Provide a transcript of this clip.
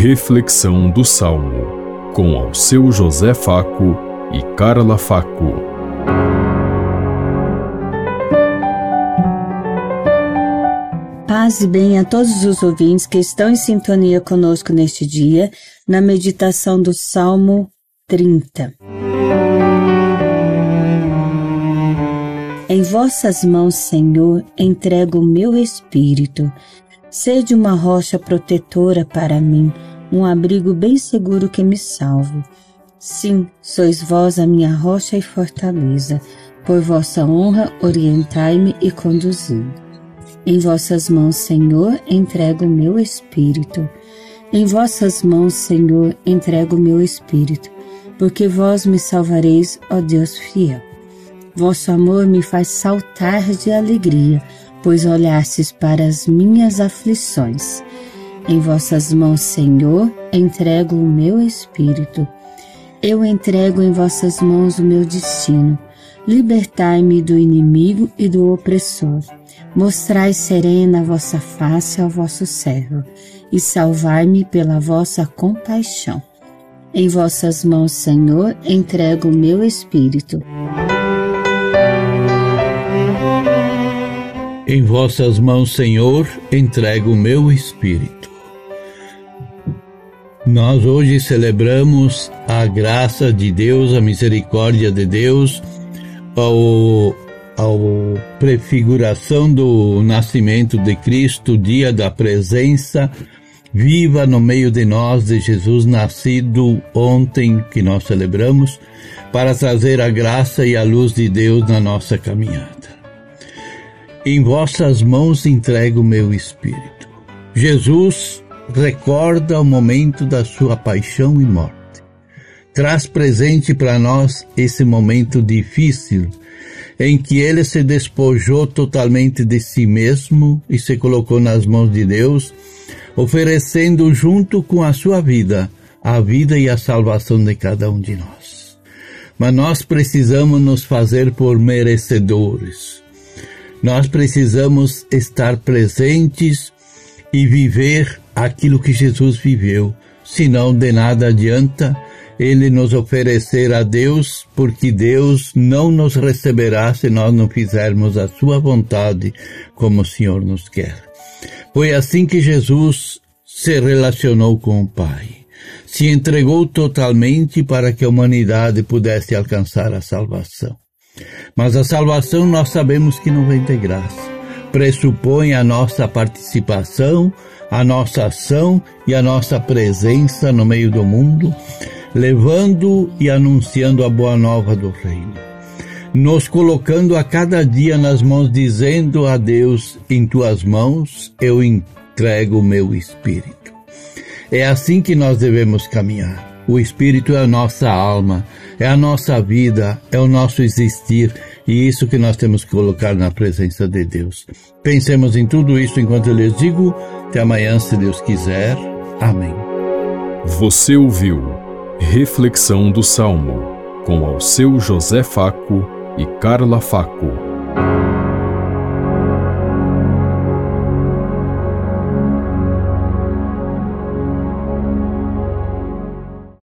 Reflexão do Salmo, com ao seu José Faco e Carla Faco. Paz e bem a todos os ouvintes que estão em sintonia conosco neste dia, na meditação do Salmo 30. Em vossas mãos, Senhor, entrego o meu espírito. Sede uma rocha protetora para mim, um abrigo bem seguro que me salve. Sim, sois vós a minha rocha e fortaleza. Por vossa honra, orientai-me e conduzi. Em vossas mãos, Senhor, entrego o meu espírito. Em vossas mãos, Senhor, entrego o meu espírito, porque vós me salvareis, ó Deus fiel. Vosso amor me faz saltar de alegria, pois olhastes para as minhas aflições. Em vossas mãos, Senhor, entrego o meu espírito. Eu entrego em vossas mãos o meu destino. Libertai-me do inimigo e do opressor. Mostrai serena a vossa face ao vosso servo, e salvai-me pela vossa compaixão. Em vossas mãos, Senhor, entrego o meu espírito. Em vossas mãos, Senhor, entrego o meu espírito. Nós hoje celebramos a graça de Deus, a misericórdia de Deus, ao, ao prefiguração do nascimento de Cristo, dia da presença viva no meio de nós de Jesus nascido ontem que nós celebramos, para trazer a graça e a luz de Deus na nossa caminhada. Em vossas mãos entrego o meu espírito. Jesus recorda o momento da sua paixão e morte. Traz presente para nós esse momento difícil em que ele se despojou totalmente de si mesmo e se colocou nas mãos de Deus, oferecendo junto com a sua vida a vida e a salvação de cada um de nós. Mas nós precisamos nos fazer por merecedores nós precisamos estar presentes e viver aquilo que Jesus viveu. Senão, de nada adianta ele nos oferecer a Deus, porque Deus não nos receberá se nós não fizermos a sua vontade como o Senhor nos quer. Foi assim que Jesus se relacionou com o Pai. Se entregou totalmente para que a humanidade pudesse alcançar a salvação. Mas a salvação nós sabemos que não vem de graça. Pressupõe a nossa participação, a nossa ação e a nossa presença no meio do mundo, levando e anunciando a boa nova do Reino. Nos colocando a cada dia nas mãos, dizendo a Deus: Em tuas mãos eu entrego o meu espírito. É assim que nós devemos caminhar. O espírito é a nossa alma, é a nossa vida, é o nosso existir e isso que nós temos que colocar na presença de Deus. Pensemos em tudo isso enquanto eu lhes digo. Até amanhã, se Deus quiser. Amém. Você ouviu Reflexão do Salmo com ao seu José Faco e Carla Faco.